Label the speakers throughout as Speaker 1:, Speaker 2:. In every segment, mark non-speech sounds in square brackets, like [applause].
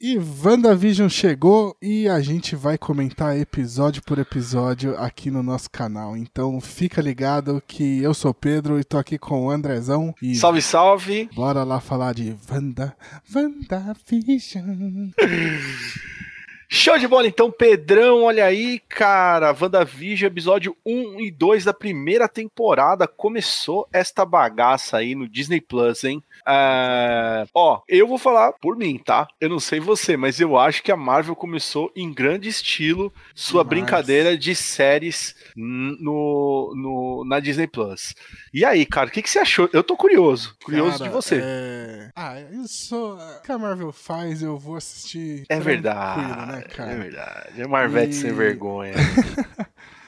Speaker 1: E WandaVision chegou e a gente vai comentar episódio por episódio aqui no nosso canal. Então fica ligado que eu sou Pedro e tô aqui com o Andrezão. E
Speaker 2: Salve, salve!
Speaker 1: bora lá falar de Wanda, WandaVision. [laughs]
Speaker 2: Show de bola então, Pedrão, olha aí, cara, WandaVision, episódio 1 e 2 da primeira temporada, começou esta bagaça aí no Disney Plus, hein? É, Ó, eu vou falar por mim, tá? Eu não sei você, mas eu acho que a Marvel começou em grande estilo sua
Speaker 1: Demais.
Speaker 2: brincadeira de séries no, no, na Disney Plus. E aí, cara, o que, que você achou? Eu tô curioso, curioso
Speaker 1: Cara,
Speaker 2: de você.
Speaker 1: é- Ah, isso. O que a Marvel faz, eu vou assistir.
Speaker 2: É,
Speaker 1: tranquilo,
Speaker 2: verdade,
Speaker 1: né, cara?
Speaker 2: é verdade. É Marvete
Speaker 1: E-
Speaker 2: sem vergonha. [laughs]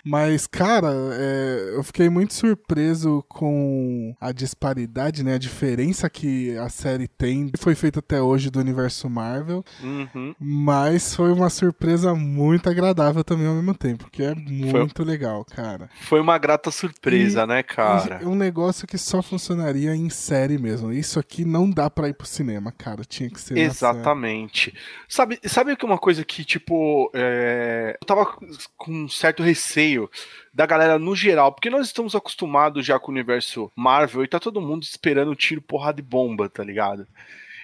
Speaker 1: Mas, cara, é, eu fiquei muito surpreso com a disparidade, né? A diferença que a série tem. Foi feita até hoje do universo Marvel.
Speaker 2: Uhum.
Speaker 1: Mas foi uma surpresa muito agradável também ao mesmo tempo. Que é muito legal, cara.
Speaker 2: Foi uma grata surpresa,
Speaker 1: E-
Speaker 2: né, cara?
Speaker 1: É um negócio que só funcionaria em série mesmo. Isso aqui não dá pra ir pro cinema, cara. Tinha que ser.
Speaker 2: Exatamente. Sabe, sabe que uma coisa que, tipo, é, eu tava com um certo receio da galera no geral, porque nós estamos acostumados já com o universo Marvel e tá todo mundo esperando tiro, porrada e bomba, tá ligado?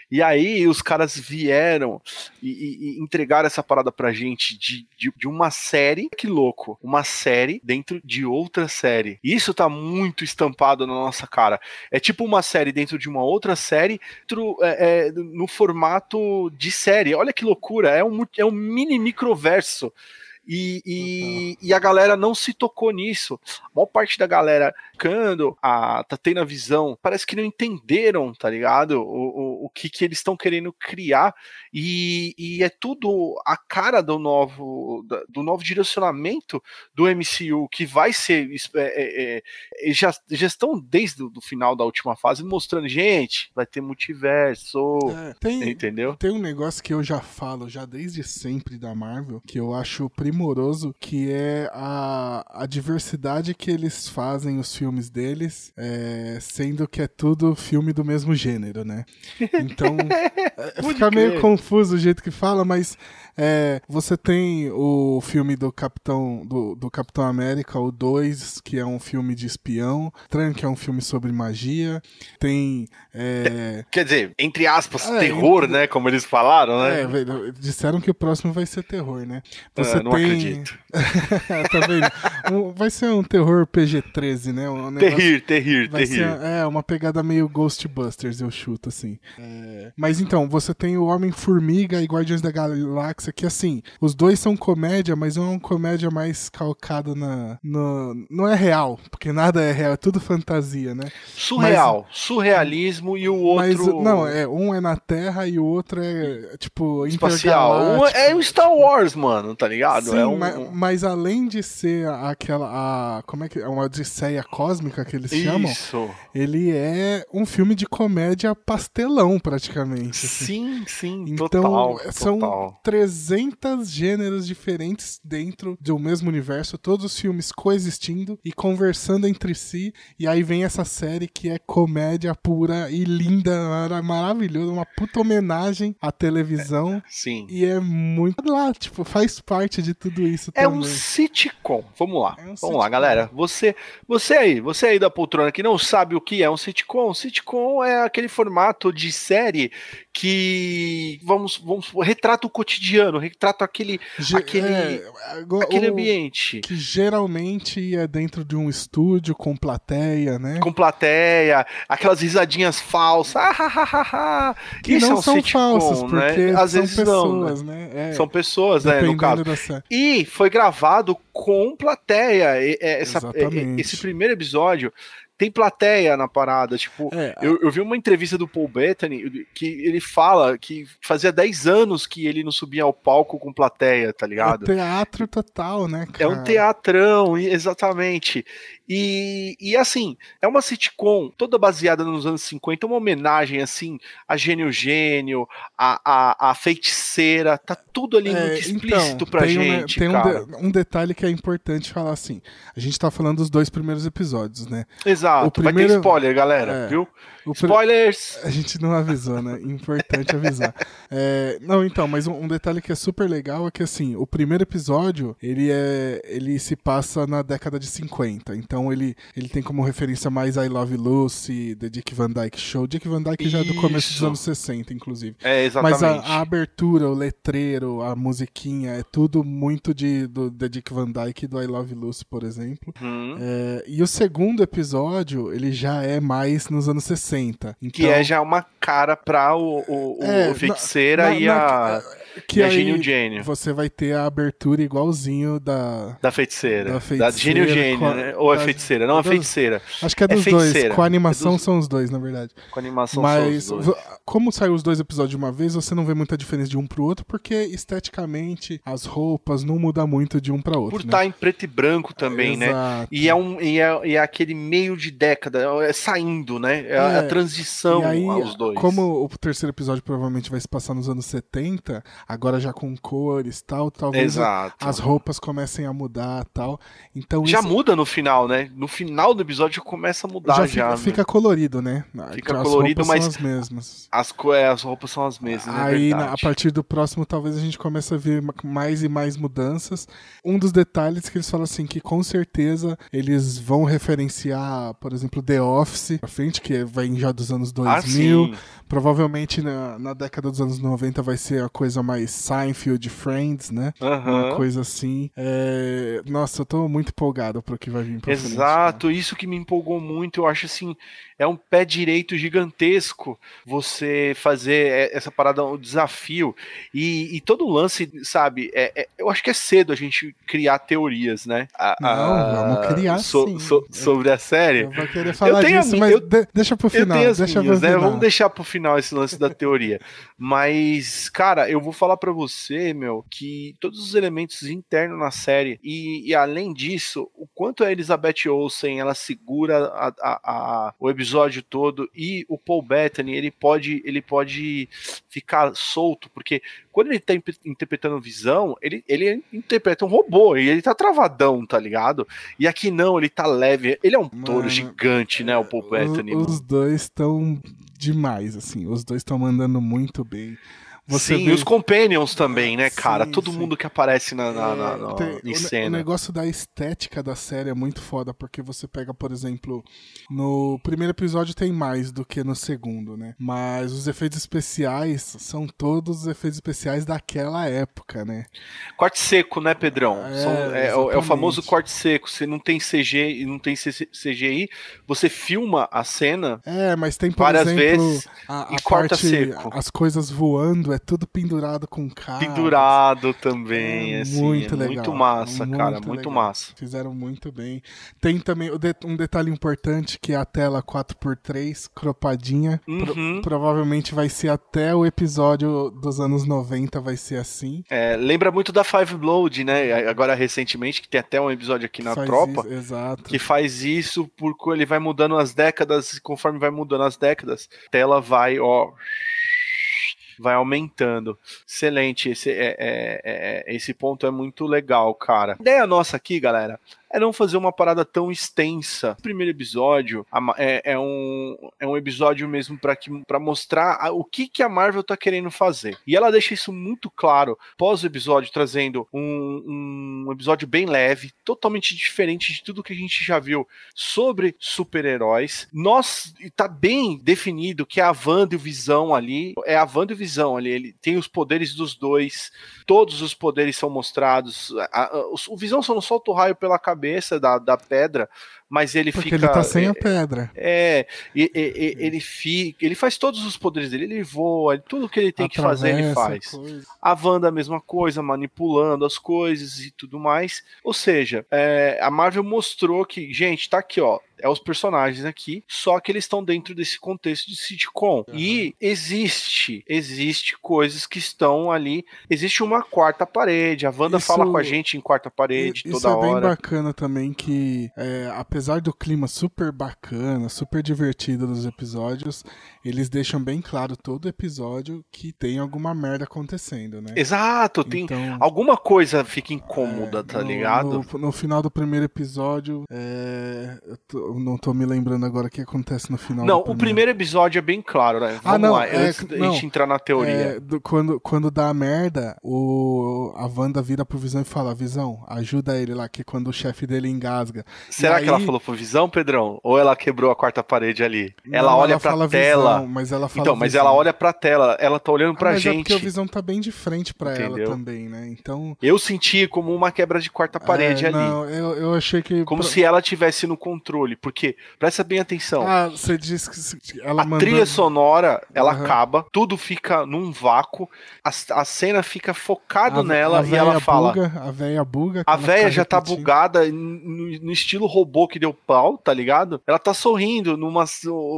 Speaker 2: E aí os caras vieram e, e- entregaram essa parada pra gente de, de, de uma série, que louco, uma série dentro de outra série. Isso tá muito estampado na nossa cara. É tipo uma série dentro de uma outra série, dentro, é, é, no formato de série. Olha que loucura, é um, é um mini microverso. E, e, e a galera não se tocou nisso. A maior parte da galera ficando, a, tá tendo a visão, parece que não entenderam, tá ligado? O, o, o que, que eles estão querendo criar. E, e é tudo a cara do novo, do novo direcionamento do MCU, que vai ser. é, é, é, já, já estão desde o final da última fase mostrando, gente, vai ter multiverso.
Speaker 1: É, tem,
Speaker 2: Entendeu?
Speaker 1: Tem um negócio que eu já falo, já desde sempre da Marvel, que eu acho primoroso, que é a, a diversidade que eles fazem os filmes deles, é, sendo que é tudo filme do mesmo gênero, né? [laughs] Então, [laughs] é, fica meio confuso o jeito que fala, mas é, você tem o filme do Capitão, do, do Capitão América, o 2, que é um filme de espião, Tran, que é um filme sobre magia, tem... é,
Speaker 2: Quer dizer, entre aspas,
Speaker 1: É,
Speaker 2: terror,
Speaker 1: entre-
Speaker 2: né? Como eles falaram, né?
Speaker 1: É, disseram que o próximo vai ser terror, né? Você
Speaker 2: Ah, não
Speaker 1: tem...
Speaker 2: acredito. [laughs]
Speaker 1: tá vendo? Vai ser um terror PG-13, né? Um negócio-
Speaker 2: Terrir, terrir,
Speaker 1: Vai
Speaker 2: terrir.
Speaker 1: ser é, uma pegada meio Ghostbusters, eu chuto, assim. É, Mas então, você tem o Homem-Formiga e Guardiões da Galáxia, que assim, os dois são comédia, mas é uma comédia mais calcada na. No... Não é real, porque nada é real, é tudo fantasia, né?
Speaker 2: Surreal, surrealismo e o outro
Speaker 1: Mas não, é, um é na Terra e o outro é tipo
Speaker 2: espacial. Um
Speaker 1: intergaláctico.
Speaker 2: é o Star Wars, mano, tá ligado?
Speaker 1: Sim,
Speaker 2: é um,
Speaker 1: ma- mas, além de ser aquela. A, como é que é? Uma odisseia cósmica que eles chamam,
Speaker 2: Isso.
Speaker 1: ele é um filme de comédia pastelão, praticamente. assim.
Speaker 2: Sim, sim,
Speaker 1: Então,
Speaker 2: total.
Speaker 1: são
Speaker 2: total.
Speaker 1: 300 gêneros diferentes dentro do mesmo universo, todos os filmes coexistindo e conversando entre si. E aí vem essa série que é comédia pura e linda, mara- maravilhosa, uma puta homenagem à televisão.
Speaker 2: Sim.
Speaker 1: E é muito lá, tipo, faz parte de tudo isso
Speaker 2: É
Speaker 1: também.
Speaker 2: um sitcom. Vamos lá.
Speaker 1: É um
Speaker 2: Vamos
Speaker 1: sitcom.
Speaker 2: lá, galera. Você, você aí, você aí da poltrona que não sabe o que é um sitcom. Sitcom é aquele formato de série que vamos, vamos retrata o cotidiano, retrata aquele
Speaker 1: Ge-
Speaker 2: aquele-
Speaker 1: é, agora,
Speaker 2: aquele ambiente.
Speaker 1: Que geralmente é dentro de um estúdio com plateia, né?
Speaker 2: Com plateia, aquelas risadinhas falsas. Ah, ha, ha, ha.
Speaker 1: Que
Speaker 2: Isso
Speaker 1: não
Speaker 2: é um
Speaker 1: são
Speaker 2: sitcom,
Speaker 1: falsas,
Speaker 2: né?
Speaker 1: porque
Speaker 2: Às
Speaker 1: são
Speaker 2: vezes
Speaker 1: pessoas,
Speaker 2: não, né?
Speaker 1: né? É,
Speaker 2: São pessoas, né, no caso.
Speaker 1: série.
Speaker 2: E foi gravado com plateia. É, essa- é, esse primeiro episódio tem plateia na parada. Tipo,
Speaker 1: É,
Speaker 2: eu, eu vi uma entrevista do Paul Bettany que ele fala que fazia 10 anos que ele não subia ao palco com plateia, tá
Speaker 1: é
Speaker 2: ligado?
Speaker 1: teatro total, né,
Speaker 2: É
Speaker 1: cara?
Speaker 2: um teatrão, exatamente. E, e assim, é uma sitcom toda baseada nos anos 50, uma homenagem assim a Gênio Gênio, a, a, a feiticeira, tá tudo ali
Speaker 1: É,
Speaker 2: muito explícito
Speaker 1: então,
Speaker 2: pra
Speaker 1: tem
Speaker 2: gente,
Speaker 1: um, tem um,
Speaker 2: cara.
Speaker 1: de- um detalhe que é importante falar assim. A gente tá falando dos dois primeiros episódios, né?
Speaker 2: Exato,
Speaker 1: o primeiro-
Speaker 2: vai ter spoiler, galera,
Speaker 1: É.
Speaker 2: viu?
Speaker 1: O
Speaker 2: Spoilers!
Speaker 1: A gente não avisou, né? Importante avisar. [laughs] É, não, então, mas um, um detalhe que é super legal é que assim, o primeiro episódio, ele é. ele se passa na década de 50. Então ele, ele tem como referência mais I Love Lucy, The Dick Van Dyke Show. Dick Van Dyke já é do começo dos anos 60, inclusive.
Speaker 2: É,
Speaker 1: Mas a,
Speaker 2: exatamente.
Speaker 1: a abertura, o letreiro, a musiquinha, é tudo muito de, do The Dick Van Dyke e do I Love Lucy, por exemplo.
Speaker 2: Uhum.
Speaker 1: É, e o segundo episódio, ele já é mais nos anos 60. Então,
Speaker 2: Que é já uma cara pra o, o, o
Speaker 1: É,
Speaker 2: feiticeira
Speaker 1: na-
Speaker 2: e,
Speaker 1: na-
Speaker 2: a,
Speaker 1: que
Speaker 2: a
Speaker 1: aí
Speaker 2: Gênio Gênio.
Speaker 1: você vai ter a abertura igualzinho da.
Speaker 2: Da feiticeira.
Speaker 1: Da
Speaker 2: Da,
Speaker 1: feiticeira
Speaker 2: Gênio Gênio,
Speaker 1: com a-
Speaker 2: né? Ou é feiticeira? Não, é
Speaker 1: das-
Speaker 2: feiticeira.
Speaker 1: Acho que é
Speaker 2: É
Speaker 1: dos dois.
Speaker 2: feiticeira.
Speaker 1: Com a animação
Speaker 2: É dos-
Speaker 1: são os dois, na verdade.
Speaker 2: Com animação
Speaker 1: Mas
Speaker 2: só os dois.
Speaker 1: como saiu os dois episódios de uma vez, você não vê muita diferença de um pro outro, porque esteticamente as roupas não mudam muito de um pra outro.
Speaker 2: Por
Speaker 1: né?
Speaker 2: estar em preto e branco também, né?
Speaker 1: Exato.
Speaker 2: E é, um, e, é, e é aquele meio de década, é saindo, né? É, a-
Speaker 1: É,
Speaker 2: a transição
Speaker 1: aí,
Speaker 2: aos dois.
Speaker 1: como o terceiro episódio provavelmente vai se passar nos anos 70, agora já com cores tal, talvez
Speaker 2: Exato.
Speaker 1: as roupas comecem a mudar tal. Então
Speaker 2: Já
Speaker 1: isso
Speaker 2: muda no final, né? No final do episódio começa a mudar
Speaker 1: já
Speaker 2: já.
Speaker 1: fica,
Speaker 2: né?
Speaker 1: fica colorido, né?
Speaker 2: Fica
Speaker 1: as
Speaker 2: colorido, mas-
Speaker 1: são as mesmas.
Speaker 2: As, é, as roupas são as mesmas, é
Speaker 1: Aí, na- a partir do próximo, talvez a gente comece a ver ma- mais e mais mudanças. Um dos detalhes que eles falam assim, que com certeza eles vão referenciar, por exemplo, The Office pra frente, que vem já dos anos
Speaker 2: Ah,
Speaker 1: 2000.
Speaker 2: sim.
Speaker 1: Provavelmente na, na década dos anos 90 vai ser a coisa mais Seinfeld, Friends, né? Uma coisa assim. É, Nossa, eu tô muito empolgado pro que vai vir pra frente.
Speaker 2: Exato, isso que me empolgou muito. Eu acho assim, é um pé direito gigantesco você fazer é, essa parada, um desafio. E, e todo o lance, sabe? É, é- eu acho que é cedo a gente criar teorias, né? A-
Speaker 1: Não,
Speaker 2: a-
Speaker 1: vamos criar
Speaker 2: so- so- sobre a série.
Speaker 1: Eu vou querer falar disso,
Speaker 2: minha-
Speaker 1: mas
Speaker 2: eu-
Speaker 1: de- deixa pro
Speaker 2: Eu
Speaker 1: final.
Speaker 2: tenho as minhas, né?
Speaker 1: final.
Speaker 2: Vamos deixar pro final esse lance da teoria. Mas, cara, eu vou falar pra você, meu, que todos os elementos internos na série e, e além disso, o quanto a Elizabeth Olsen ela segura a- a- a- o episódio todo e o Paul Bettany ele pode ele pode ficar solto porque quando ele tá interpretando visão, ele, ele interpreta um robô e ele tá travadão, tá ligado? E aqui não, ele tá leve. Ele é um touro
Speaker 1: Mano,
Speaker 2: gigante, né? O Paul Bettany.
Speaker 1: Os dois estão demais, assim. Os dois estão mandando muito bem. Você
Speaker 2: sim,
Speaker 1: vê-
Speaker 2: e os Companions também, né,
Speaker 1: Sim,
Speaker 2: cara? Todo
Speaker 1: sim.
Speaker 2: mundo que aparece na, na- na-
Speaker 1: É,
Speaker 2: na-
Speaker 1: tem-
Speaker 2: em
Speaker 1: o ne- O
Speaker 2: cena.
Speaker 1: negócio da estética da série é muito foda, porque você pega, por exemplo, no primeiro episódio tem mais do que no segundo, né? Mas os efeitos especiais são todos os efeitos especiais daquela época, né?
Speaker 2: Corte seco, né, Pedrão?
Speaker 1: É,
Speaker 2: São- é, o- é o famoso corte seco. Você não tem CG e não tem CGI, você filma a cena.
Speaker 1: É, mas tem, por
Speaker 2: Várias
Speaker 1: exemplo,
Speaker 2: vezes
Speaker 1: a,
Speaker 2: e
Speaker 1: a
Speaker 2: corta
Speaker 1: parte,
Speaker 2: seco.
Speaker 1: as coisas voando, é tudo pendurado com cabos.
Speaker 2: Pendurado também,
Speaker 1: É
Speaker 2: assim.
Speaker 1: muito
Speaker 2: é
Speaker 1: legal,
Speaker 2: muito massa,
Speaker 1: muito
Speaker 2: cara. Muito
Speaker 1: legal.
Speaker 2: massa.
Speaker 1: Fizeram muito bem. Tem também um detalhe importante que é a tela 4x3 cropadinha. Pro-
Speaker 2: Uhum.
Speaker 1: provavelmente vai ser até o episódio dos anos 90 vai ser assim.
Speaker 2: É, lembra muito da Five Blood, né? Agora recentemente, que tem até um episódio aqui na
Speaker 1: Faz
Speaker 2: tropa.
Speaker 1: isso, exato.
Speaker 2: que faz isso porque ele vai mudando as décadas, conforme vai mudando as décadas, a tela vai, ó, vai aumentando. Excelente, esse, é, é- é- esse ponto é muito legal, cara. A ideia nossa aqui, galera, é não fazer uma parada tão extensa. O primeiro episódio é, é um, é um episódio mesmo para mostrar a- o que, que a Marvel tá querendo fazer. E ela deixa isso muito claro pós o episódio, trazendo um, um episódio bem leve, totalmente diferente de tudo que a gente já viu sobre super-heróis. Nós tá bem definido que é a Wanda e o Visão ali, é a Wanda e o Visão ali, ele tem os poderes dos dois, todos os poderes são mostrados. A- a- os- o Visão só não solta o raio pela cabeça da, da pedra, mas ele
Speaker 1: Porque
Speaker 2: fica
Speaker 1: ele tá sem
Speaker 2: é,
Speaker 1: a pedra.
Speaker 2: é, e- e- e- ele fica, ele faz todos os poderes dele, ele voa, tudo que ele tem que fazer ele
Speaker 1: Atravessa
Speaker 2: faz.
Speaker 1: coisa.
Speaker 2: A Wanda a mesma coisa, manipulando as coisas e tudo mais. Ou seja, é, a Marvel mostrou que, gente, tá aqui, ó. é os personagens aqui, só que eles estão dentro desse contexto de sitcom. Uhum. E existe, existe coisas que estão ali, existe uma quarta parede, a Wanda isso, fala com a gente em quarta parede
Speaker 1: isso
Speaker 2: toda hora.
Speaker 1: Isso é bem bacana também que, é, apesar do clima super bacana, super divertido dos episódios, eles deixam bem claro todo episódio que tem alguma merda acontecendo, né?
Speaker 2: Exato, tem então, alguma coisa fica incômoda, é, tá
Speaker 1: no,
Speaker 2: ligado?
Speaker 1: No, no, final do primeiro episódio, é, tô, não tô me lembrando agora o que acontece no final.
Speaker 2: Não, o primeiro episódio é bem claro, né?
Speaker 1: Ah, Vamos ah, não, lá,
Speaker 2: é, antes da gente entrar na teoria. É,
Speaker 1: do, quando, quando dá a merda, o, a Wanda vira pro Visão e fala, Visão, ajuda ele lá, que quando o chefe dele engasga.
Speaker 2: Será
Speaker 1: e
Speaker 2: que aí... ela falou pro Visão, Pedrão? Ou ela quebrou a quarta parede ali? Não, ela olha ela pra tela.
Speaker 1: Visão, mas ela fala
Speaker 2: então, mas ela olha pra tela, ela tá olhando pra
Speaker 1: ah, mas
Speaker 2: gente.
Speaker 1: É porque o Visão tá bem de frente pra Entendeu? ela também, né? Então.
Speaker 2: Eu senti como uma quebra de quarta parede
Speaker 1: é,
Speaker 2: ali.
Speaker 1: Não, eu, eu achei que.
Speaker 2: Como se ela tivesse no controle. Porque, presta bem atenção.
Speaker 1: Ah, você disse que ela
Speaker 2: A
Speaker 1: mandou...
Speaker 2: trilha sonora, ela uhum. acaba, tudo fica num vácuo, a, a cena fica focado
Speaker 1: a,
Speaker 2: nela
Speaker 1: a
Speaker 2: e ela fala.
Speaker 1: Buga, a véia buga.
Speaker 2: A véia já tá bugada no, no, estilo robô que deu pau, tá ligado? Ela tá sorrindo, numa,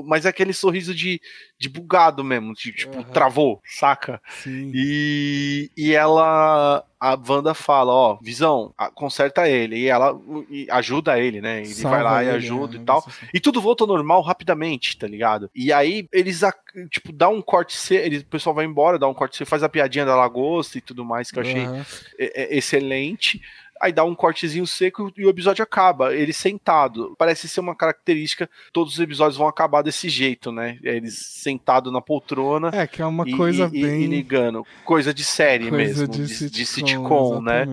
Speaker 2: mas é aquele sorriso de, de bugado mesmo, de, tipo, uhum. travou, saca?
Speaker 1: Sim.
Speaker 2: E, e ela. A Wanda fala, ó, Visão, conserta ele. E ela e ajuda ele, né? Ele Salva vai lá ele, e ajuda é, e tal. Assim. E tudo volta ao normal rapidamente, tá ligado? E aí eles, tipo, dá um corte C, eles, o pessoal vai embora, dá um corte C, faz a piadinha da lagosta e tudo mais, que eu achei uhum. excelente aí dá um cortezinho seco e o episódio acaba. Ele sentado. Parece ser uma característica, todos os episódios vão acabar desse jeito, né? Eles sentado na poltrona.
Speaker 1: É, que é uma coisa
Speaker 2: e,
Speaker 1: bem.
Speaker 2: E ligando. Coisa de série
Speaker 1: coisa
Speaker 2: mesmo,
Speaker 1: de,
Speaker 2: de
Speaker 1: sitcom,
Speaker 2: de sitcom né?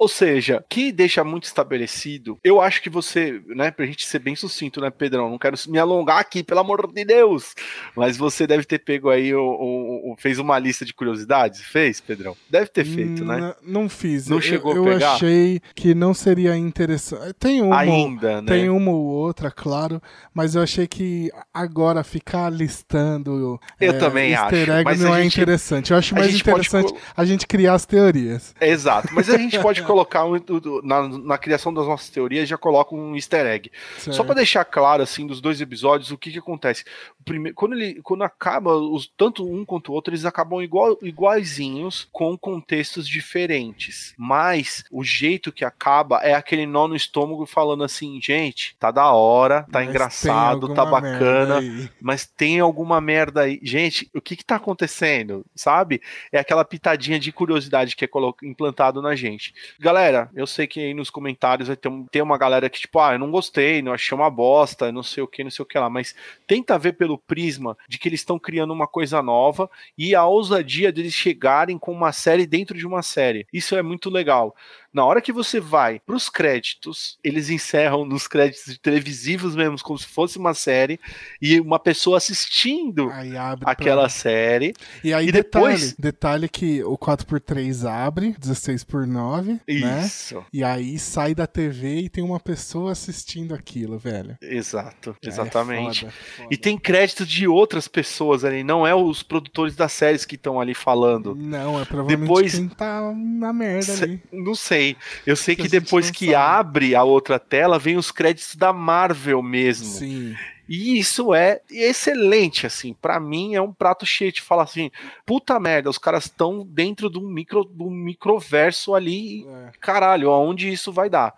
Speaker 2: Ou seja, que deixa muito estabelecido, eu acho que você, né, pra gente ser bem sucinto, né, Pedrão? Não quero me alongar aqui, pelo amor de Deus. Mas você deve ter pego aí, o, o, o fez uma lista de curiosidades? Fez, Pedrão? Deve ter feito, né?
Speaker 1: Não fiz.
Speaker 2: Não chegou
Speaker 1: eu,
Speaker 2: a pegar?
Speaker 1: Eu achei que não seria interessante. Tem uma,
Speaker 2: Ainda, né?
Speaker 1: Tem uma ou outra, claro, mas eu achei que agora ficar listando
Speaker 2: eu
Speaker 1: é,
Speaker 2: também
Speaker 1: easter
Speaker 2: acho,
Speaker 1: egg não é gente, interessante. Eu acho mais interessante pode... a gente criar as teorias.
Speaker 2: Exato, mas a gente pode [laughs] colocar um, na, na, criação das nossas teorias, já coloca um easter egg. Certo. Só para deixar claro, assim, dos dois episódios, o que que acontece. Primeiro, quando, ele, quando acaba, os, tanto um quanto o outro, eles acabam igual, iguaizinhos, com contextos diferentes. Mas o jeito que acaba é aquele nó no estômago falando assim, gente, tá da hora, tá mas engraçado, tá bacana, mas tem alguma merda aí. Gente, o que que tá acontecendo? Sabe? É aquela pitadinha de curiosidade que é implantado na gente. Galera, eu sei que aí nos comentários vai ter, um, ter uma galera que, tipo, ah, eu não gostei, não achei uma bosta, não sei o que, não sei o que lá, mas tenta ver pelo prisma de que eles estão criando uma coisa nova e a ousadia deles chegarem com uma série dentro de uma série. Isso é muito legal. Na hora que você vai para os créditos, eles encerram nos créditos televisivos mesmo, como se fosse uma série, e uma pessoa assistindo aquela pra... série.
Speaker 1: E aí, e detalhe, depois... detalhe que o 4x3 abre, 16 por 9 né?
Speaker 2: Isso. Né?
Speaker 1: E aí sai da TV e tem uma pessoa assistindo aquilo, velho.
Speaker 2: Exato, exatamente. É foda, foda. E tem crédito de outras pessoas ali, não é os produtores das séries que estão ali falando.
Speaker 1: Não, é provavelmente
Speaker 2: depois...
Speaker 1: quem tá na merda ali.
Speaker 2: Não sei sei. Eu sei que, que depois que sabe. abre a outra tela, vem os créditos da Marvel mesmo.
Speaker 1: Sim.
Speaker 2: E isso é excelente, assim. para mim é um prato cheio de falar assim: puta merda, os caras estão dentro do micro do microverso ali. É. Caralho, aonde isso vai dar?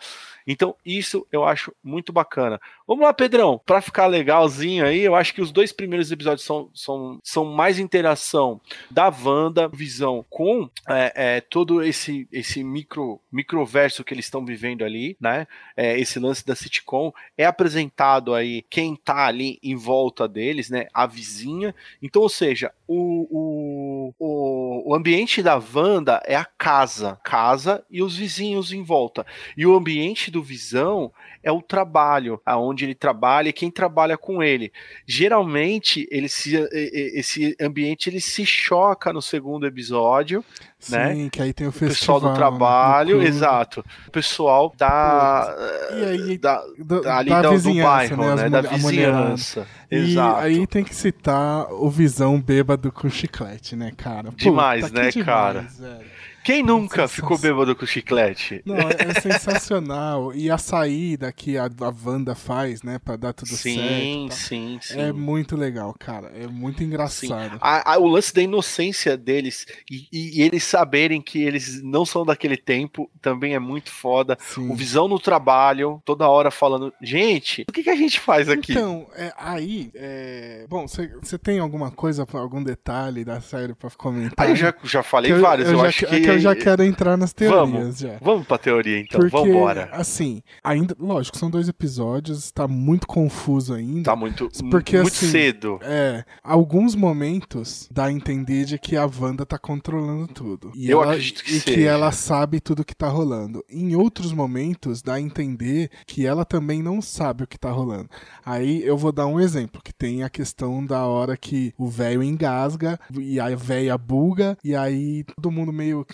Speaker 2: Então, isso eu acho muito bacana. Vamos lá, Pedrão, para ficar legalzinho aí, eu acho que os dois primeiros episódios são, são, são mais interação da Wanda, visão com é, é, todo esse, esse micro, microverso que eles estão vivendo ali, né? É, esse lance da sitcom. É apresentado aí quem tá ali em volta deles, né? A vizinha. Então, ou seja, o, o, o, ambiente da Wanda é a casa, casa e os vizinhos em volta. E o ambiente do Visão é o trabalho, aonde ele trabalha e quem trabalha com ele. Geralmente, ele se, esse ambiente ele se choca no segundo episódio, né?
Speaker 1: Sim, que aí tem o, o festival,
Speaker 2: pessoal do trabalho, né? exato. O pessoal da,
Speaker 1: e aí,
Speaker 2: da, da, ali da, do bairro, né? né? Da vizinhança.
Speaker 1: E aí tem que citar o Visão bêbado com chiclete, né, cara?
Speaker 2: Demais, né, demais, cara?
Speaker 1: Velho.
Speaker 2: Quem nunca ficou bêbado com chiclete?
Speaker 1: Não, é, é [laughs] sensacional. E a saída que a, a Wanda faz, né, pra dar tudo
Speaker 2: sim,
Speaker 1: certo.
Speaker 2: Sim, sim, sim.
Speaker 1: É muito legal, cara. É muito engraçado.
Speaker 2: A, a, o lance da inocência deles e, e, e, eles saberem que eles não são daquele tempo também é muito foda. Sim. O Visão no trabalho, toda hora falando, gente, o que, que a gente faz aqui?
Speaker 1: Então, é, aí, é... bom, você tem alguma coisa, algum detalhe da série pra comentar?
Speaker 2: Aí eu já, já falei vários, eu, eu, eu acho que... É
Speaker 1: que eu já quero entrar nas teorias.
Speaker 2: Vamos,
Speaker 1: já.
Speaker 2: vamos pra teoria então,
Speaker 1: Porque,
Speaker 2: vambora.
Speaker 1: assim, ainda, lógico, são dois episódios, tá muito confuso ainda.
Speaker 2: Tá muito,
Speaker 1: porque,
Speaker 2: muito
Speaker 1: assim,
Speaker 2: cedo.
Speaker 1: É, alguns momentos dá a entender de que a Wanda tá controlando tudo. E
Speaker 2: eu
Speaker 1: ela,
Speaker 2: acredito que
Speaker 1: E
Speaker 2: seja.
Speaker 1: que ela sabe tudo que tá rolando. Em outros momentos dá a entender que ela também não sabe o que tá rolando. Aí eu vou dar um exemplo, que tem a questão da hora que o velho engasga e a velha buga e aí todo mundo meio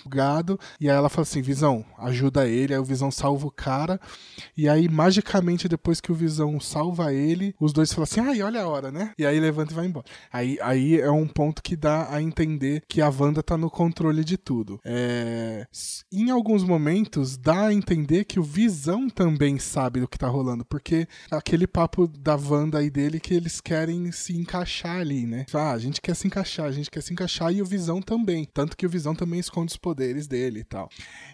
Speaker 1: e aí ela fala assim, Visão, ajuda ele, aí o Visão salva o cara e aí magicamente depois que o Visão salva ele, os dois falam assim, ai, olha a hora, né? E aí levanta e vai embora. Aí, aí é um ponto que dá a entender que a Wanda tá no controle de tudo. É... Em alguns momentos dá a entender que o Visão também sabe do que tá rolando, porque aquele papo da Wanda e dele que eles querem se encaixar ali, né? Ah, a gente quer se encaixar, a gente quer se encaixar e o Visão também. Tanto que o Visão também esconde os poderes dele e tal.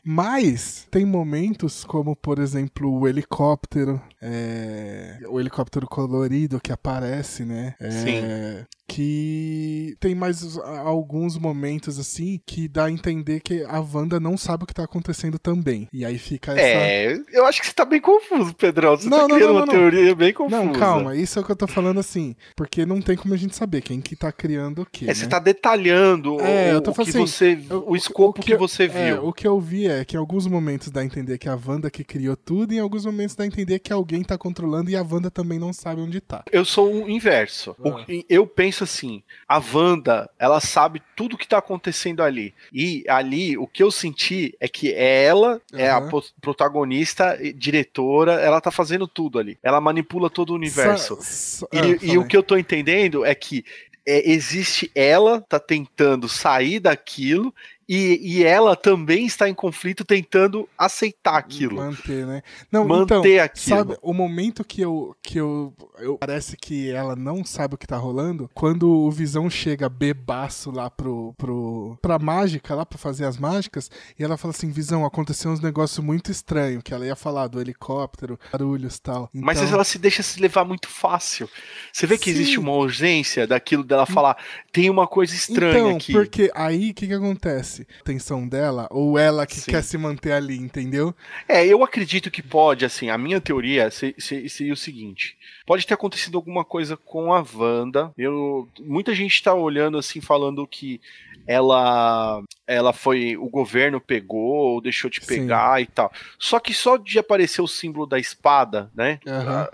Speaker 1: Mas tem momentos como, por exemplo, o helicóptero, é... o helicóptero colorido que aparece, né? É...
Speaker 2: Sim.
Speaker 1: Que tem mais alguns momentos assim que dá a entender que a Wanda não sabe o que tá acontecendo também. E aí fica essa.
Speaker 2: É, eu acho que você tá bem confuso, Pedrão. Você
Speaker 1: Não,
Speaker 2: tá
Speaker 1: não,
Speaker 2: criando
Speaker 1: não,
Speaker 2: uma
Speaker 1: não.
Speaker 2: teoria bem confusa.
Speaker 1: Não, calma, isso é o que eu tô falando assim. Porque não tem como a gente saber quem que tá criando o quê.
Speaker 2: É,
Speaker 1: né?
Speaker 2: você tá detalhando
Speaker 1: É,
Speaker 2: o,
Speaker 1: eu tô
Speaker 2: o que
Speaker 1: falando
Speaker 2: você.
Speaker 1: eu-
Speaker 2: o escopo
Speaker 1: o
Speaker 2: que,
Speaker 1: eu-
Speaker 2: você
Speaker 1: é,
Speaker 2: viu.
Speaker 1: o que eu vi é que em alguns momentos dá a entender que é a Wanda que criou tudo, e em alguns momentos dá a entender que alguém tá controlando e a Wanda também não sabe onde tá.
Speaker 2: Eu sou o inverso. O-
Speaker 1: Ah.
Speaker 2: eu penso assim: a Wanda, ela sabe tudo que tá acontecendo ali. E ali, o que eu senti é que ela é a protagonista, diretora, ela tá fazendo tudo ali. Ela manipula todo o universo.
Speaker 1: Sa-
Speaker 2: E,
Speaker 1: ah,
Speaker 2: e o que eu tô entendendo é que é, existe ela, tá tentando sair daquilo, e, e ela também está em conflito tentando aceitar aquilo.
Speaker 1: Manter, né? Não,
Speaker 2: Manter
Speaker 1: então,
Speaker 2: aquilo.
Speaker 1: Sabe, o momento que eu que eu, eu- parece que ela não sabe o que tá rolando, quando o Visão chega bebaço lá pro pro pra mágica lá pra fazer as mágicas, e ela fala assim: "Visão, aconteceu uns negócios muito estranhos", que ela ia falar do helicóptero, barulhos, tal.
Speaker 2: Mas
Speaker 1: Então-
Speaker 2: ela se deixa se levar muito fácil. Você vê que
Speaker 1: Sim.
Speaker 2: existe uma urgência daquilo dela falar, tem uma coisa estranha
Speaker 1: então,
Speaker 2: aqui.
Speaker 1: porque aí o que que acontece? A atenção dela ou ela que
Speaker 2: Sim.
Speaker 1: quer se manter ali, entendeu?
Speaker 2: É, eu acredito que pode, assim, a minha teoria se- seria o seguinte: pode ter acontecido alguma coisa com a Wanda. Eu, muita gente tá olhando assim, falando que ela ela foi o governo pegou ou deixou de
Speaker 1: Sim.
Speaker 2: pegar e tal. Só que só de aparecer o símbolo da espada, né?
Speaker 1: Aham.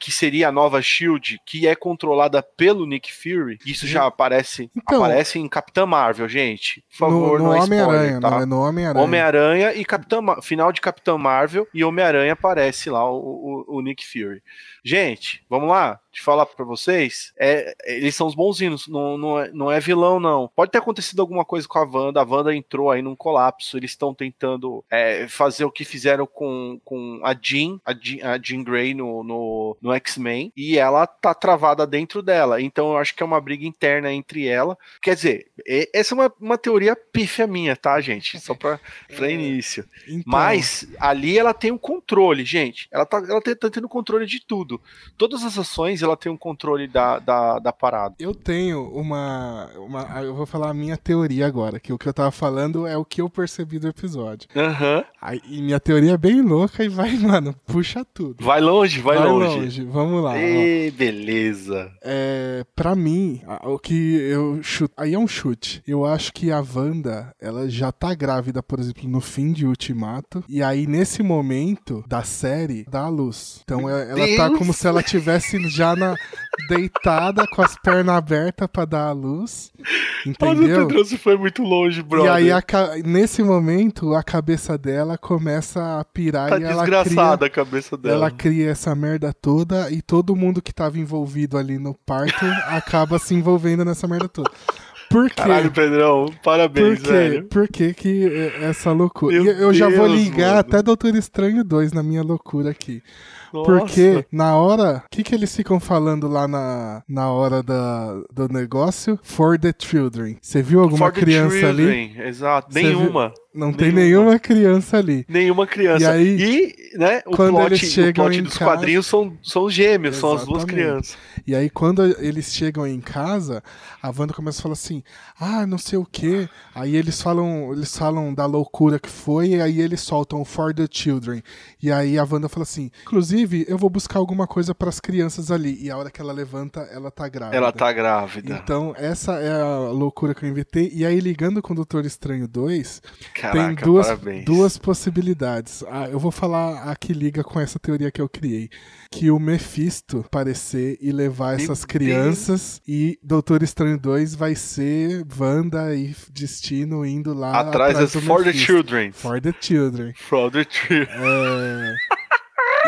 Speaker 2: Que seria a nova Shield, que é controlada pelo Nick Fury. Isso já aparece
Speaker 1: Então-
Speaker 2: aparece em Capitã Marvel, gente. Por
Speaker 1: no
Speaker 2: favor,
Speaker 1: no
Speaker 2: não é
Speaker 1: Homem-Aranha,
Speaker 2: tá?
Speaker 1: é no Homem-Aranha.
Speaker 2: Homem-Aranha e Capitã final de Capitã Marvel e Homem-Aranha aparece lá o, o- o Nick Fury. Gente, vamos lá, de falar pra vocês, é, eles são os bonzinhos, não, não, é, não é vilão não. Pode ter acontecido alguma coisa com a Wanda, a Wanda entrou aí num colapso, eles estão tentando é, fazer o que fizeram com, com a Jean, a Jean, a Jean Grey no, no, no X-Men, e ela tá travada dentro dela, então eu acho que é uma briga interna entre ela. Quer dizer, essa é uma, uma teoria pífia minha, tá, gente? Só pra, [laughs] pra início.
Speaker 1: Então,
Speaker 2: Mas ali ela tem o controle, gente. Ela tá, ela tá tendo controle de tudo. Todas as ações ela tem um controle da, da, da parada.
Speaker 1: Eu tenho uma, uma. Eu vou falar a minha teoria agora, que o que eu tava falando é o que eu percebi do episódio.
Speaker 2: Aham.
Speaker 1: Aí, e minha teoria é bem louca e vai, [laughs] mano, puxa tudo.
Speaker 2: Vai longe, vai, longe.
Speaker 1: Vamos lá.
Speaker 2: Ê, beleza.
Speaker 1: É, pra mim, o que eu chuto. Aí é um chute. Eu acho que a Wanda, ela já tá grávida, por exemplo, no fim de Ultimato. E aí, nesse momento da série, dá a luz. Então é- ela tá
Speaker 2: Deus!
Speaker 1: como se ela tivesse [laughs] já na, deitada, com as pernas abertas pra dar a luz. Entendeu?
Speaker 2: Pedro, você foi muito longe, brother.
Speaker 1: E aí, a nesse momento, a cabeça dela começa a pirar
Speaker 2: tá
Speaker 1: e ela
Speaker 2: desgraçada
Speaker 1: cria,
Speaker 2: a cabeça dela.
Speaker 1: ela cria essa merda toda e todo mundo que tava envolvido ali no parto [laughs] acaba se envolvendo nessa merda toda. Por quê?
Speaker 2: Caralho, Pedrão, parabéns,
Speaker 1: Por quê?
Speaker 2: velho.
Speaker 1: Por que que essa loucura?
Speaker 2: Meu
Speaker 1: eu já vou
Speaker 2: Deus,
Speaker 1: ligar
Speaker 2: mano.
Speaker 1: até Doutor Estranho 2 na minha loucura aqui.
Speaker 2: Nossa.
Speaker 1: Porque na hora, o que, que eles ficam falando lá na, na hora da, do negócio? For the children. Você viu alguma
Speaker 2: For the
Speaker 1: criança ali?
Speaker 2: Exato,
Speaker 1: Você
Speaker 2: nenhuma.
Speaker 1: Não tem
Speaker 2: Nenhuma.
Speaker 1: nenhuma criança ali.
Speaker 2: Nenhuma criança.
Speaker 1: E aí,
Speaker 2: E, né, o
Speaker 1: quando
Speaker 2: plot,
Speaker 1: eles chegam
Speaker 2: o plot dos
Speaker 1: casa-
Speaker 2: quadrinhos são, são os gêmeos, são as duas
Speaker 1: Exatamente.
Speaker 2: crianças.
Speaker 1: E aí, quando eles chegam em casa, a Wanda começa a falar assim: ah, não sei o quê. Aí eles falam, eles falam da loucura que foi, e aí eles soltam For the Children. E aí a Wanda fala assim: inclusive, eu vou buscar alguma coisa pras crianças ali. E a hora que ela levanta, ela tá grávida.
Speaker 2: Ela tá grávida.
Speaker 1: Então, essa é a loucura que eu inventei. E aí, ligando com o Doutor Estranho 2,
Speaker 2: Caraca,
Speaker 1: tem duas,
Speaker 2: parabéns.
Speaker 1: duas possibilidades. Ah, eu vou falar a que liga com essa teoria que eu criei. Que o Mephisto aparecer e levar
Speaker 2: Meu
Speaker 1: essas crianças e Doutor Estranho 2 vai ser Wanda e Destino indo lá
Speaker 2: Atrás das
Speaker 1: do
Speaker 2: For the
Speaker 1: Mephisto.
Speaker 2: Children.
Speaker 1: For the Children.
Speaker 2: For the Children.
Speaker 1: É...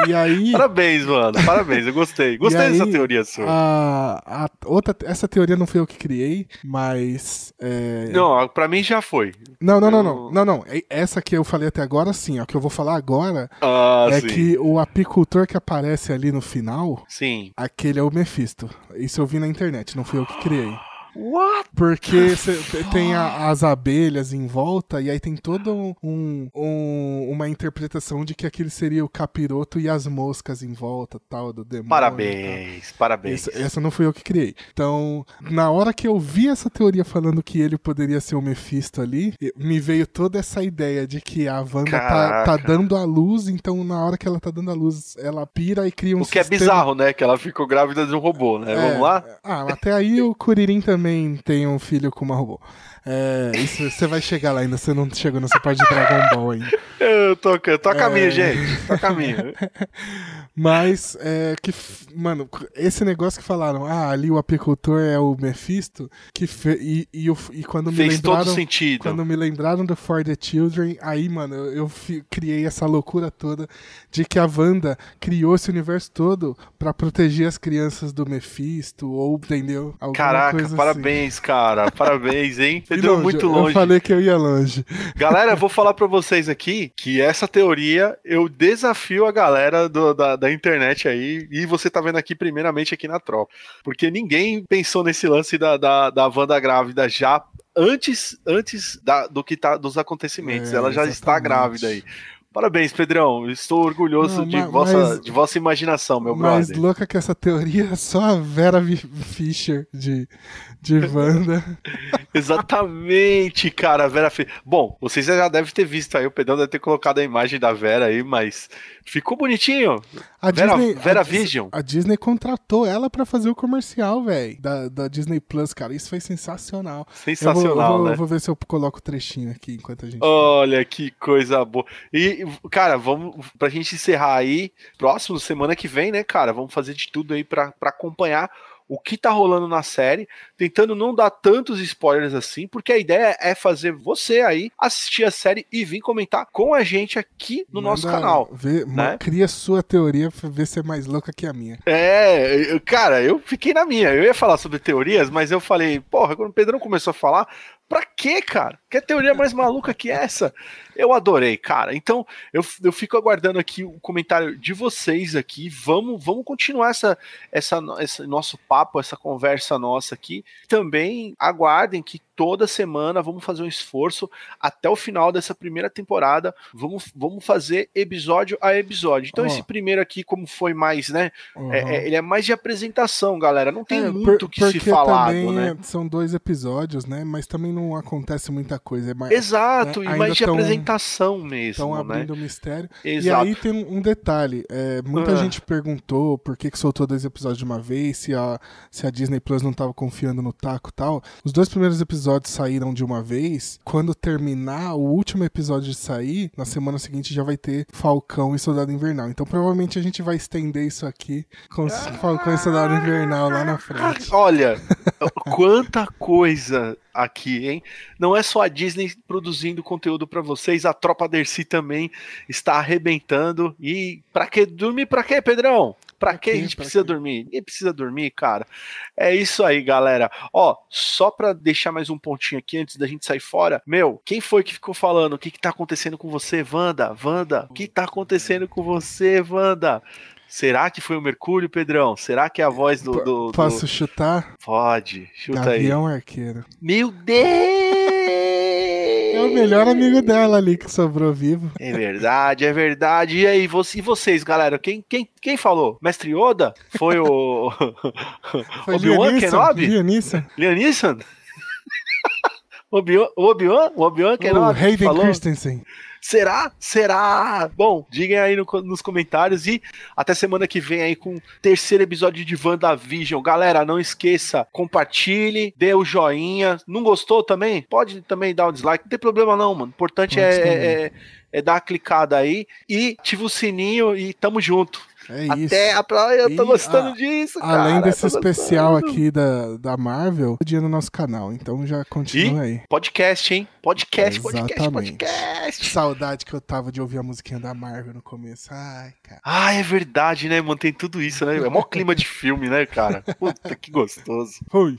Speaker 1: E aí...
Speaker 2: Parabéns, mano. Parabéns, eu gostei. [laughs] Gostei
Speaker 1: E
Speaker 2: dessa
Speaker 1: aí,
Speaker 2: teoria sua.
Speaker 1: A, a outra, essa teoria não foi eu que criei, mas. é,
Speaker 2: Não, pra mim já foi.
Speaker 1: Não, não, não,
Speaker 2: Eu-
Speaker 1: não, não, não. É- Essa que eu falei até agora, sim. O que eu vou falar agora
Speaker 2: Ah,
Speaker 1: é
Speaker 2: sim.
Speaker 1: que o apicultor que aparece ali no final,
Speaker 2: Sim.
Speaker 1: aquele é o Mephisto. Isso eu vi na internet, não fui eu que criei.
Speaker 2: What?
Speaker 1: Porque tem a- as abelhas em volta e aí tem toda um, um- uma interpretação de que aquele seria o capiroto e as moscas em volta, tal, do demônio. tal.
Speaker 2: Parabéns, parabéns.
Speaker 1: Essa, essa não fui eu que criei. Então, na hora que eu vi essa teoria falando que ele poderia ser o Mephisto ali, e- me veio toda essa ideia de que a Wanda tá, tá dando a luz, então na hora que ela tá dando a luz, ela pira e cria um
Speaker 2: O que é
Speaker 1: sistema-
Speaker 2: bizarro, né? Que ela ficou grávida de um robô, né?
Speaker 1: É,
Speaker 2: Vamos lá?
Speaker 1: Ah, até aí o Kuririn também tem um filho com uma robô. É, isso você vai chegar lá ainda, você não chegou nessa parte de Dragon Ball ainda.
Speaker 2: Eu tô, tô a caminho,
Speaker 1: É.
Speaker 2: gente. Tô a caminho. [laughs]
Speaker 1: Mas, é, que, mano, esse negócio que falaram, ah, ali o apicultor é o Mephisto, que e, e, e quando me
Speaker 2: Fez todo
Speaker 1: lembraram...
Speaker 2: sentido.
Speaker 1: Quando me lembraram do For the Children, aí, mano, eu, eu criei essa loucura toda de que a Wanda criou esse universo todo pra proteger as crianças do Mephisto, ou, entendeu? Alguma
Speaker 2: Caraca,
Speaker 1: assim.
Speaker 2: parabéns, cara. Parabéns, hein? Você [laughs] deu muito longe.
Speaker 1: Eu falei que eu ia longe.
Speaker 2: Galera, eu vou [laughs] falar pra vocês aqui que essa teoria eu desafio a galera do- da, da internet aí, e você tá vendo aqui primeiramente aqui na tropa. Porque ninguém pensou nesse lance da, da, da Wanda grávida já antes, antes da- do que tá dos acontecimentos.
Speaker 1: É,
Speaker 2: Ela já está
Speaker 1: exatamente.
Speaker 2: grávida aí. Parabéns, Pedrão. Estou orgulhoso
Speaker 1: Não,
Speaker 2: de,
Speaker 1: ma-
Speaker 2: vossa,
Speaker 1: mas-
Speaker 2: de vossa imaginação, meu
Speaker 1: Mais
Speaker 2: brother.
Speaker 1: louca que essa teoria é só a Vera Fischer de, de Wanda. [laughs]
Speaker 2: Exatamente, cara, a Vera fez. Bom, vocês já devem ter visto aí, o Pedrão deve ter colocado a imagem da Vera aí, mas ficou bonitinho.
Speaker 1: A
Speaker 2: Vera-
Speaker 1: Disney,
Speaker 2: Vera
Speaker 1: a,
Speaker 2: Vision.
Speaker 1: A Disney contratou ela pra fazer o comercial, velho, da, da Disney Plus, cara. Isso foi sensacional.
Speaker 2: Sensacional,
Speaker 1: eu vou, eu vou,
Speaker 2: né?
Speaker 1: vou ver se eu coloco o trechinho aqui enquanto a gente.
Speaker 2: Olha que coisa boa. E, cara, vamos pra gente encerrar aí, próximo, semana que vem, né, cara? Vamos fazer de tudo aí pra acompanhar o que tá rolando na série, tentando não dar tantos spoilers assim, porque a ideia é fazer você aí assistir a série e vir comentar com a gente aqui no nosso
Speaker 1: Manda
Speaker 2: canal.
Speaker 1: Vê, ma-
Speaker 2: né?
Speaker 1: Cria sua teoria pra ver se é mais louca que a minha.
Speaker 2: É, eu- cara, eu fiquei na minha. Eu ia falar sobre teorias, mas eu falei, porra, quando o Pedrão começou a falar, pra quê, cara? Que teoria mais maluca que essa? Eu adorei, cara. Então, eu, eu fico aguardando aqui o comentário de vocês aqui. Vamos, vamos continuar essa, essa, esse nosso papo, essa conversa nossa aqui. Também aguardem que toda semana vamos fazer um esforço até o final dessa primeira temporada. Vamos, vamos fazer episódio a episódio. Então, esse primeiro aqui, como foi mais, né?
Speaker 1: Uhum.
Speaker 2: É, é, ele é mais de apresentação, galera. Não tem
Speaker 1: É,
Speaker 2: muito
Speaker 1: por-
Speaker 2: que se
Speaker 1: também
Speaker 2: né?
Speaker 1: é- são dois episódios, né? Mas também não acontece muita coisa. É mais,
Speaker 2: Exato,
Speaker 1: é,
Speaker 2: e mais de
Speaker 1: tão-
Speaker 2: apresentação mesmo,
Speaker 1: Estão
Speaker 2: né?
Speaker 1: abrindo o mistério.
Speaker 2: Exato.
Speaker 1: E aí tem um detalhe: é, muita
Speaker 2: Ah.
Speaker 1: gente perguntou por que, que soltou dois episódios de uma vez, se a, se a Disney Plus não tava confiando no taco e tal. Os dois primeiros episódios saíram de uma vez. Quando terminar o último episódio de sair, na semana seguinte já vai ter Falcão e Soldado Invernal. Então provavelmente a gente vai estender isso aqui com os Falcão e Soldado Invernal lá na frente. [laughs]
Speaker 2: Olha, quanta coisa aqui, hein? Não é só a Disney produzindo conteúdo pra vocês, a Tropa Dercy também está arrebentando. E pra que dormir pra quê, Pedrão? Pra que a gente precisa dormir? Ninguém precisa dormir, cara. É isso aí, galera. Ó, só pra deixar mais um pontinho aqui antes da gente sair fora. Meu, quem foi que ficou falando? O que que tá acontecendo com você, Wanda? Wanda, o que tá acontecendo com você, Wanda? Será que foi o Mercúrio, Pedrão? Será que é a voz do. do
Speaker 1: Posso
Speaker 2: do...
Speaker 1: chutar?
Speaker 2: Pode, chuta
Speaker 1: Gavião
Speaker 2: aí.
Speaker 1: Arqueiro.
Speaker 2: Meu Deus!
Speaker 1: É o melhor amigo dela ali que sobrou vivo.
Speaker 2: É verdade, é verdade. E aí, você, e vocês, galera? Quem, quem, quem falou? Mestre Yoda? Foi o. [laughs]
Speaker 1: Foi
Speaker 2: Obi-Wan
Speaker 1: Lianisson,
Speaker 2: Kenobi? Obi-Wan? O Obi-Wan? O Obi-Wan
Speaker 1: O
Speaker 2: Kenobi?
Speaker 1: Hayden
Speaker 2: falou?
Speaker 1: Christensen.
Speaker 2: Será? Será? Bom, digam aí no- nos comentários e até semana que vem aí com o terceiro episódio de WandaVision. Galera, não esqueça, compartilhe, dê o joinha. Não gostou também? Pode também dar o dislike, não tem problema não, mano. O importante é,
Speaker 1: também.
Speaker 2: é, é dar a clicada aí e ativa o sininho e tamo junto.
Speaker 1: É isso.
Speaker 2: Até a próxima, eu tô
Speaker 1: E,
Speaker 2: gostando
Speaker 1: a-
Speaker 2: disso, cara.
Speaker 1: Além desse especial
Speaker 2: gostando.
Speaker 1: aqui da, da Marvel, dia no nosso canal. Então já continua aí.
Speaker 2: Podcast, hein? Podcast, podcast,
Speaker 1: Exatamente.
Speaker 2: podcast.
Speaker 1: Saudade que eu tava de ouvir a musiquinha da Marvel no começo. Ai, cara.
Speaker 2: Ah, é verdade, né? Mantém tudo isso, né? É mó clima de filme, né, cara? [laughs] Puta, que gostoso.
Speaker 1: Fui.